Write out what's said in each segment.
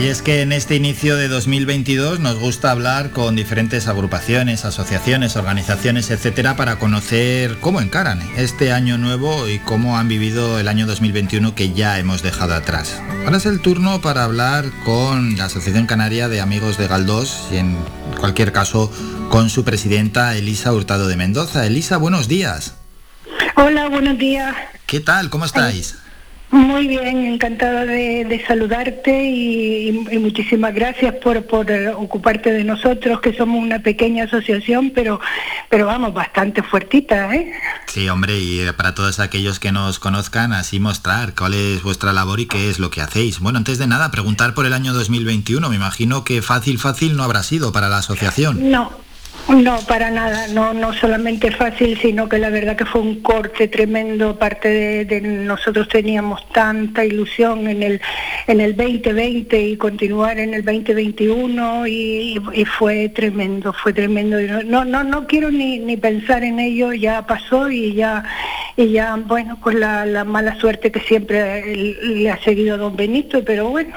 Y es que en este inicio de 2022 nos gusta hablar con diferentes agrupaciones, asociaciones, organizaciones, etcétera, para conocer cómo encaran este año nuevo y cómo han vivido el año 2021 que ya hemos dejado atrás. Ahora es el turno para hablar con la Asociación Canaria de Amigos de Galdós y en cualquier caso con su presidenta Elisa Hurtado de Mendoza. Elisa, buenos días. Hola, buenos días. ¿Qué tal? ¿Cómo estáis? Muy bien, encantada de, saludarte y, muchísimas gracias por, ocuparte de nosotros, que somos una pequeña asociación, pero, pero vamos, bastante fuertita, ¿eh? Sí, hombre, y para todos aquellos que nos conozcan, así mostrar cuál es vuestra labor y qué es lo que hacéis. Bueno, antes de nada, preguntar por el año 2021. Me imagino que fácil, fácil no habrá sido para la asociación. No, no, para nada, no, no solamente fácil, sino que la verdad que fue un corte tremendo, aparte de, nosotros teníamos tanta ilusión en el, en el 2020 y continuar en el 2021 y, fue tremendo, fue tremendo. No, no, no quiero ni, ni pensar en ello, ya pasó y ya, y ya bueno, pues la, mala suerte que siempre le ha seguido a don Benito, pero bueno,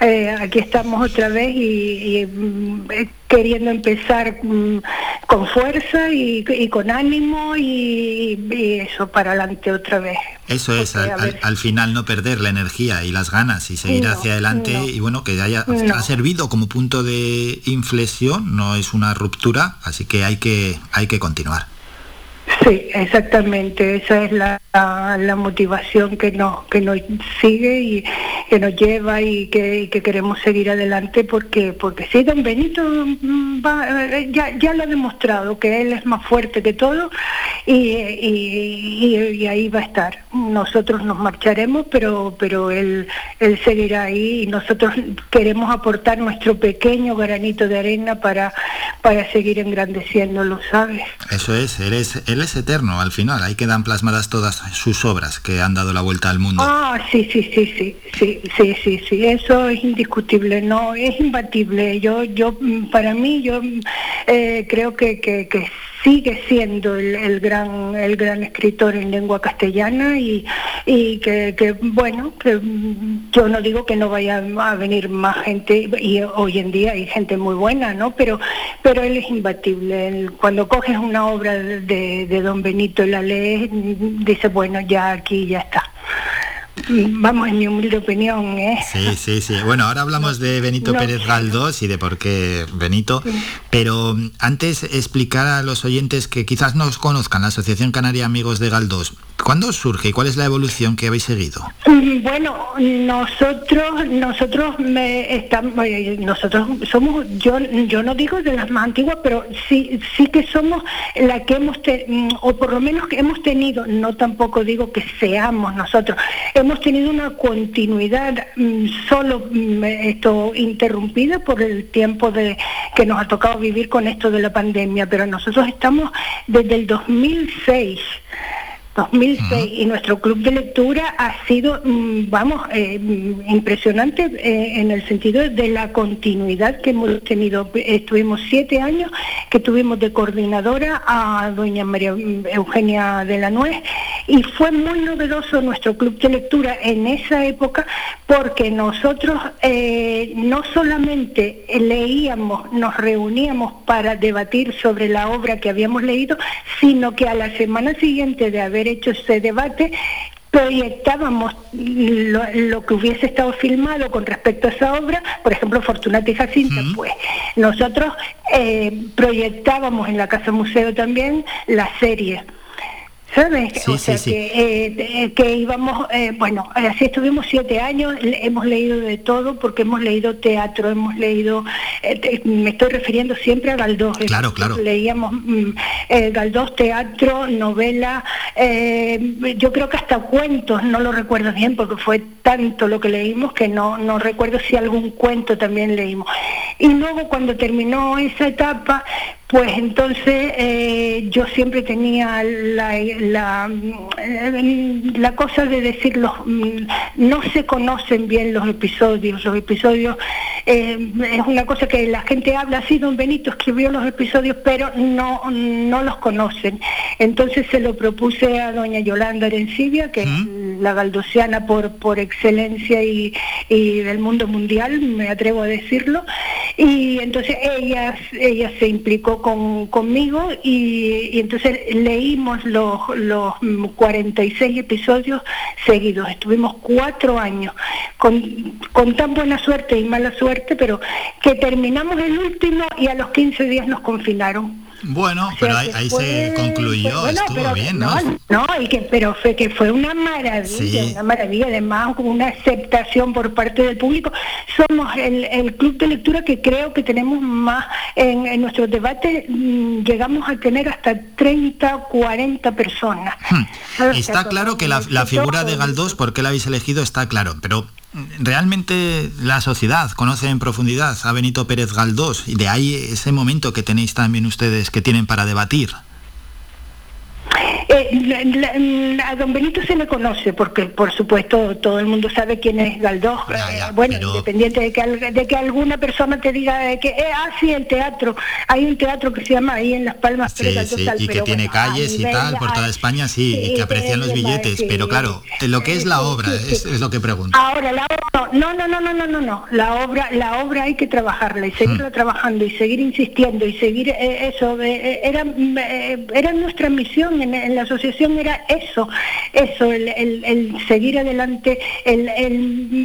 eh, aquí estamos otra vez y, mm, queriendo empezar mm, con fuerza y, con ánimo y, eso para adelante otra vez. Eso es, al, final no perder la energía y las ganas y seguir hacia adelante y bueno, que haya ha servido como punto de inflexión, no es una ruptura, así que hay que, hay que continuar. Sí, exactamente, esa es la, motivación que nos, que nos sigue y que nos lleva y que, queremos seguir adelante porque, porque sí, don Benito mm, ya, ya lo ha demostrado, que él es más fuerte que todo y, y, ahí va a estar. Nosotros nos marcharemos, pero, pero él, él seguirá ahí y nosotros queremos aportar nuestro pequeño granito de arena para, para seguir engrandeciéndolo, ¿sabes? Eso es, él es, es eterno al final, ahí quedan plasmadas todas sus obras que han dado la vuelta al mundo. Ah, sí, sí, sí, sí, sí, sí, sí, sí, eso es indiscutible, no, es imbatible. Yo, yo, para mí, yo eh, creo que, que, que sigue siendo el, gran el gran escritor en lengua castellana y, y que, bueno que yo no digo que no vaya a venir más gente y hoy en día hay gente muy buena no pero pero él es imbatible. Cuando coges una obra de, de don Benito y la lees dice bueno ya aquí ya está Vamos, en mi humilde opinión, ¿eh? Sí, sí, sí. Bueno, ahora hablamos de Benito Pérez Galdós y de por qué Benito, pero antes explicar a los oyentes que quizás no os conozcan la Asociación Canaria Amigos de Galdós. ¿Cuándo surge y cuál es la evolución que habéis seguido? Mm, bueno, nosotros, nosotros me estamos, nosotros somos, yo, yo no digo de las más antiguas, pero sí, sí que somos la que hemos, mm, o por lo menos que hemos tenido, no tampoco digo que seamos nosotros, hemos tenido una continuidad mm, solo esto interrumpida por el tiempo de que nos ha tocado vivir con esto de la pandemia, pero nosotros estamos desde el 2006 2006 y nuestro club de lectura ha sido, mm, vamos, eh, impresionante eh, en el sentido de la continuidad que hemos tenido. Estuvimos siete años que tuvimos de coordinadora a doña María Eugenia de la Nuez y fue muy novedoso nuestro club de lectura en esa época porque nosotros eh, no solamente leíamos, nos reuníamos para debatir sobre la obra que habíamos leído, sino que a la semana siguiente de haber hecho ese debate, proyectábamos lo, que hubiese estado filmado con respecto a esa obra, por ejemplo, Fortunata y Jacinta, pues. Nosotros eh, proyectábamos en la Casa Museo también la serie. ¿Sabes? o sea Que, eh, que íbamos, eh, bueno, así estuvimos siete años, hemos leído de todo, porque hemos leído teatro, hemos leído, eh, me estoy refiriendo siempre a Galdós. Claro, claro. Leíamos mm, Galdós, teatro, novela, yo creo que hasta cuentos, no lo recuerdo bien, porque fue tanto lo que leímos que no, no recuerdo si algún cuento también leímos. Y luego cuando terminó esa etapa, pues entonces eh, yo siempre tenía la, la, la, cosa de decirlo, mm, no se conocen bien los episodios, los episodios eh, es una cosa que la gente habla así, don Benito escribió los episodios, pero no, no los conocen. Entonces se lo propuse a doña Yolanda Arencibia, que la galdosiana por, por excelencia y, del mundo mundial, me atrevo a decirlo, y entonces ella, ella se implicó con, conmigo y, entonces leímos los, los 46 episodios seguidos, estuvimos cuatro años con, con tan buena suerte y mala suerte, pero que terminamos el último y a los 15 días nos confinaron. Bueno, pero ahí, se concluyó, estuvo bien, ¿no? No, y que, pero fue que fue una maravilla, una maravilla, además una aceptación por parte del público. Somos el, club de lectura que creo que tenemos más en, nuestros debates, mm, llegamos a tener hasta 30, 40 personas. Hmm. Está claro que la, la figura de Galdós, ¿por qué la habéis elegido? Está claro, pero realmente la sociedad conoce en profundidad a Benito Pérez Galdós y de ahí ese momento que tenéis también ustedes que tienen para debatir. Eh, a don Benito se le conoce, porque por supuesto todo el mundo sabe quién es Galdós. Eh, bueno, independiente de que, de que alguna persona te diga que, eh, ah, sí, el teatro. Hay un teatro que se llama ahí en Las Palmas. Sí, sí, y que tiene calles y tal, por toda España, sí, y que aprecian los billetes. pero claro, lo que es la obra, es, lo que pregunto. Ahora, la obra, no, no, no, no, no, no, no. La obra, la obra hay que trabajarla y seguirla mm. trabajando y seguir insistiendo y seguir eso. era, era nuestra misión en, en la asociación era eso, eso, el, seguir adelante, el,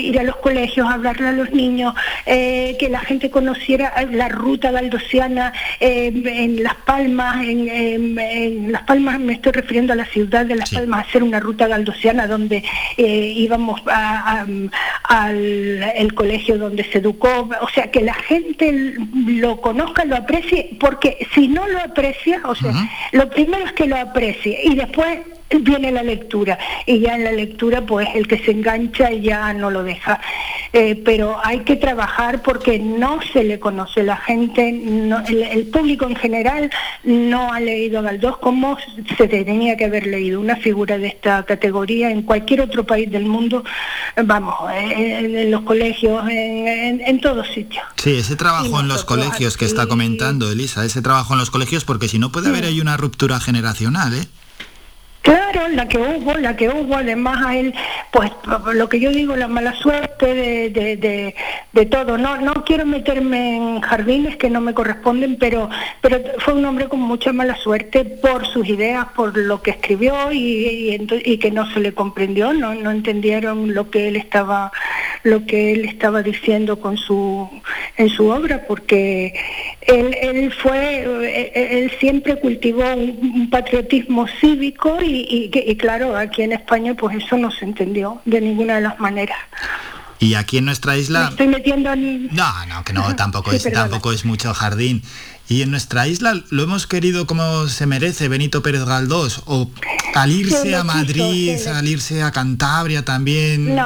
ir a los colegios, hablarle a los niños, eh, que la gente conociera la ruta galdosiana eh, en Las Palmas, en, Las Palmas me estoy refiriendo a la ciudad de Las Palmas, hacer una ruta galdosiana donde eh, íbamos al colegio donde se educó, o sea, que la gente lo conozca, lo aprecie, porque si no lo aprecia, o sea, lo primero es que lo aprecie y después viene la lectura. Y ya en la lectura pues el que se engancha ya no lo deja. Eh, pero hay que trabajar porque no se le conoce. La gente el, público en general no ha leído a Galdós como se tenía que haber leído. Una figura de esta categoría en cualquier otro país del mundo vamos en, los colegios en, en, todos sitios. Sí ese trabajo en los colegios que está comentando Elisa ese trabajo en los colegios porque si no puede haber ahí una ruptura generacional ¿eh? Claro, la que hubo, la que hubo, además a él, pues lo que yo digo, la mala suerte de, de, de, todo. No, no quiero meterme en jardines que no me corresponden, pero, pero fue un hombre con mucha mala suerte por sus ideas, por lo que escribió y, y, que no se le comprendió, no, no entendieron lo que él estaba, lo que él estaba diciendo con su, en su obra, porque él, él fue, él siempre cultivó un patriotismo cívico y y, claro, aquí en España pues eso no se entendió de ninguna de las maneras. Y aquí en nuestra isla... estoy metiendo en... No, no, que no, tampoco, es, tampoco es mucho jardín. Y en nuestra isla lo hemos querido como se merece Benito Pérez Galdós, o al irse a Madrid, al irse a Cantabria también,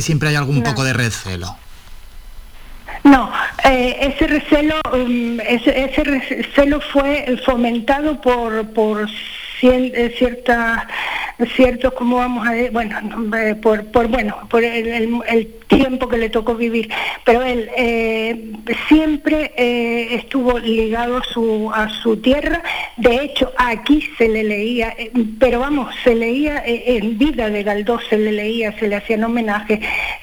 siempre hay algún poco de recelo. No, eh, ese recelo, um, ese, ese, recelo fue fomentado por, por eh, ciertas ciertos como vamos a bueno eh, por, por bueno por el, el, tiempo que le tocó vivir. Pero él eh, siempre estuvo ligado a su a su tierra. De hecho aquí se le leía pero vamos se leía en vida de Galdós se le leía se le hacían homenaje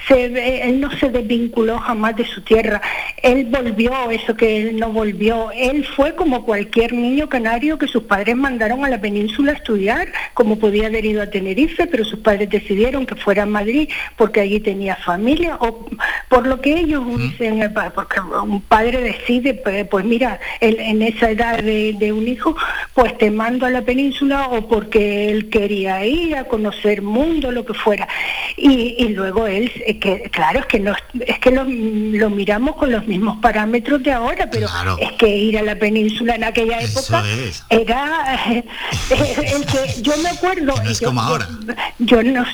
se, él no se desvinculó jamás de su tierra. Él volvió eso que él no volvió. Él fue como cualquier niño canario que sus padres mandaron a la península a estudiar, como podía ido a Tenerife, pero sus padres decidieron que fuera a Madrid porque allí tenía familia, o por lo que ellos dicen, eh, porque un padre decide, pues, pues mira, en esa edad de, un hijo, pues te mando a la península o porque él quería ir a conocer mundo, lo que fuera. Y, luego él, que claro, es que, no, es que lo, miramos con los mismos parámetros de ahora, pero es que ir a la península en aquella época era... el que yo me acuerdo. Es como ahora. Yo, no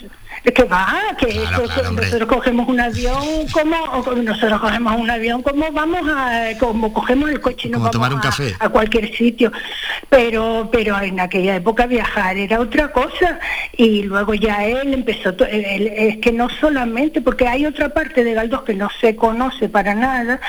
que va, que nosotros cogemos un avión como nosotros cogemos un avión como vamos a como cogemos el coche y nos vamos tomar un a, café. a cualquier sitio. Pero pero en aquella época viajar era otra cosa. Y luego ya él empezó es que no solamente porque hay otra parte de Galdós que no se conoce para nada,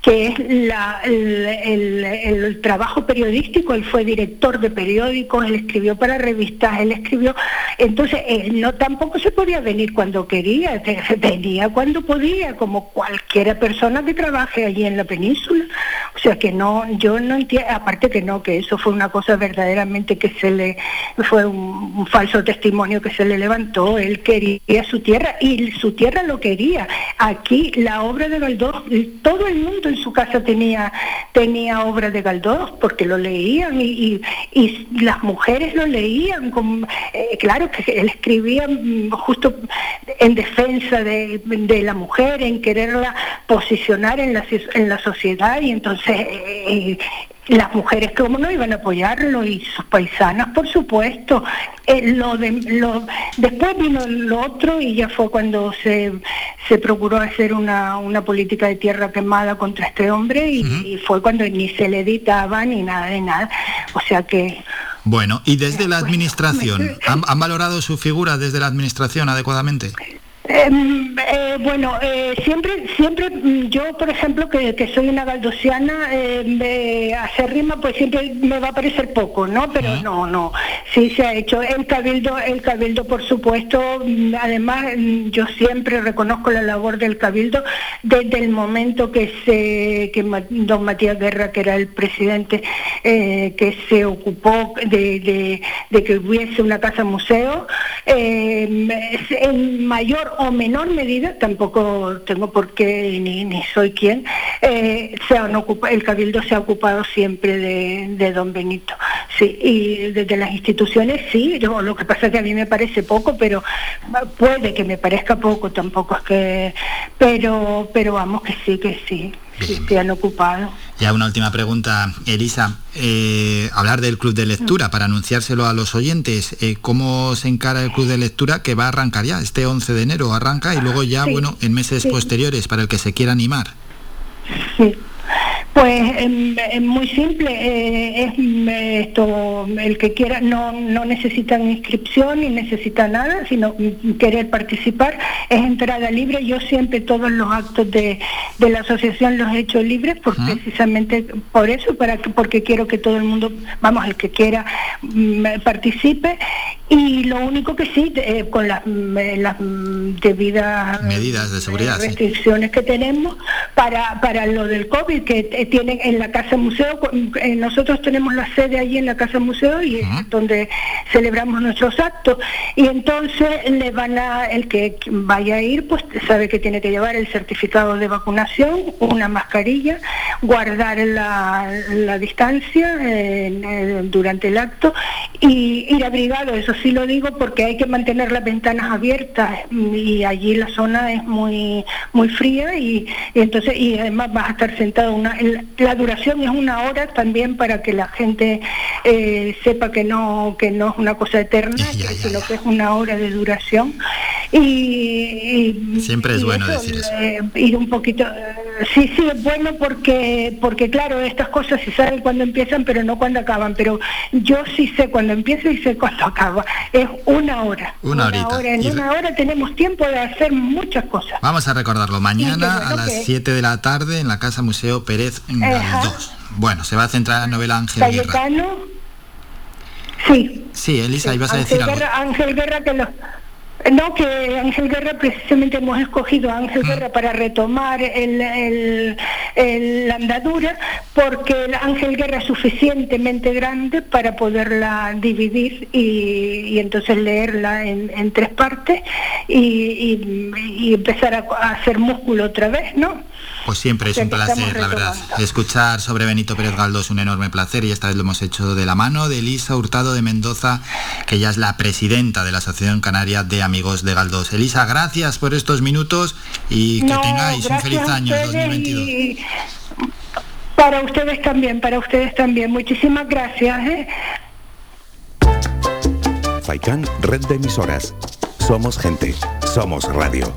que es la, el, el trabajo periodístico, él fue director de periódicos, él escribió para revistas, él escribió, entonces él no tampoco se podía venir cuando quería, venía cuando podía, como cualquier persona que trabaje allí en la península. O sea que no, yo no entiendo, aparte que no, que eso fue una cosa verdaderamente que se le, fue un, falso testimonio que se le levantó, él quería su tierra y su tierra lo quería. Aquí la obra de Galdós, todo el mundo en su casa tenía, tenía obra de Galdós porque lo leían y, y, las mujeres lo leían, con, eh, claro que él escribía mm, justo en defensa de, la mujer, en quererla posicionar en la, en la sociedad y entonces eh, las mujeres como no iban a apoyarlo y sus paisanas por supuesto. Eh, lo de, lo, después vino lo otro y ya fue cuando se, se procuró hacer una, una política de tierra quemada contra este hombre y, fue cuando ni se le editaba ni nada de nada. O sea que bueno, y desde la administración, ¿han, valorado su figura desde la administración adecuadamente? Em, eh, bueno, eh, siempre, siempre mm, yo, por ejemplo, que, soy una galdosiana, eh, hacer rima, pues siempre me va a parecer poco, ¿no? Pero no, no, sí se ha hecho. El cabildo, el cabildo, por supuesto, mm, además mm, yo siempre reconozco la labor del cabildo desde el momento que se, que don Matías Guerra, que era el presidente, eh, que se ocupó de, de, que hubiese una casa museo, en mayor o menor medida, tampoco tengo por qué ni, ni soy quien, eh, se han el Cabildo se ha ocupado siempre de, don Benito. Sí, y desde las instituciones sí, lo que pasa es que a mí me parece poco, pero puede que me parezca poco, tampoco es que, pero, pero vamos que sí, que sí. Han ocupado. Ya una última pregunta, Elisa. Eh, hablar del club de lectura para anunciárselo a los oyentes. Eh, ¿Cómo se encara el club de lectura que va a arrancar ya? Este 11 de enero arranca y luego ya, bueno, en meses posteriores para el que se quiera animar. Sí. Pues es muy simple, eh, es mm, esto, el que quiera, no, no necesitan inscripción ni necesita nada, sino querer participar, es entrada libre. Yo siempre todos los actos de, la asociación los he hecho libres, porque precisamente por eso, para porque quiero que todo el mundo, vamos, el que quiera mm, participe. Y lo único que sí, eh, con las, mm, las debidas medidas de seguridad, restricciones que tenemos para, para lo del COVID, que tienen en la Casa Museo, eh, nosotros tenemos la sede allí en la Casa Museo y es donde celebramos nuestros actos. Y entonces le van a, el que vaya a ir, pues sabe que tiene que llevar el certificado de vacunación, una mascarilla, guardar la, distancia eh, durante el acto y ir abrigado, eso sí lo digo porque hay que mantener las ventanas abiertas y allí la zona es muy muy fría y, entonces y además vas a estar sentado una la duración es una hora también para que la gente eh, sepa que no que no es una cosa eterna, sino que es una hora de duración. Y, siempre es bueno decir eso. Eh, ir un poquito, sí, sí, es bueno porque porque claro, estas cosas se saben cuando empiezan, pero no cuando acaban. Pero yo sí sé cuando empieza y sé cuando acaba. Es una hora. Una, hora. En una hora tenemos tiempo de hacer muchas cosas. Vamos a recordarlo mañana a las 7 de la tarde en la Casa Museo Pérez en Bueno, se va a centrar en la novela Ángel Cayetano, Sí. Sí, Elisa, ibas a decir algo. Ángel Guerra que lo no, que Ángel Guerra precisamente hemos escogido a Ángel mm. Guerra para retomar el, la andadura, porque el Ángel Guerra es suficientemente grande para poderla dividir y, entonces leerla en, tres partes y, empezar a, hacer músculo otra vez, ¿no? Pues siempre es un placer, la verdad. Escuchar sobre Benito Pérez Galdós es un enorme placer y esta vez lo hemos hecho de la mano de Elisa Hurtado de Mendoza, que ya es la presidenta de la Asociación Canaria de Amigos de Galdós. Elisa, gracias por estos minutos y que tengáis un feliz año 2022. Para ustedes también, para ustedes también. Muchísimas gracias. ¿eh? Red de Emisoras Somos gente, somos radio.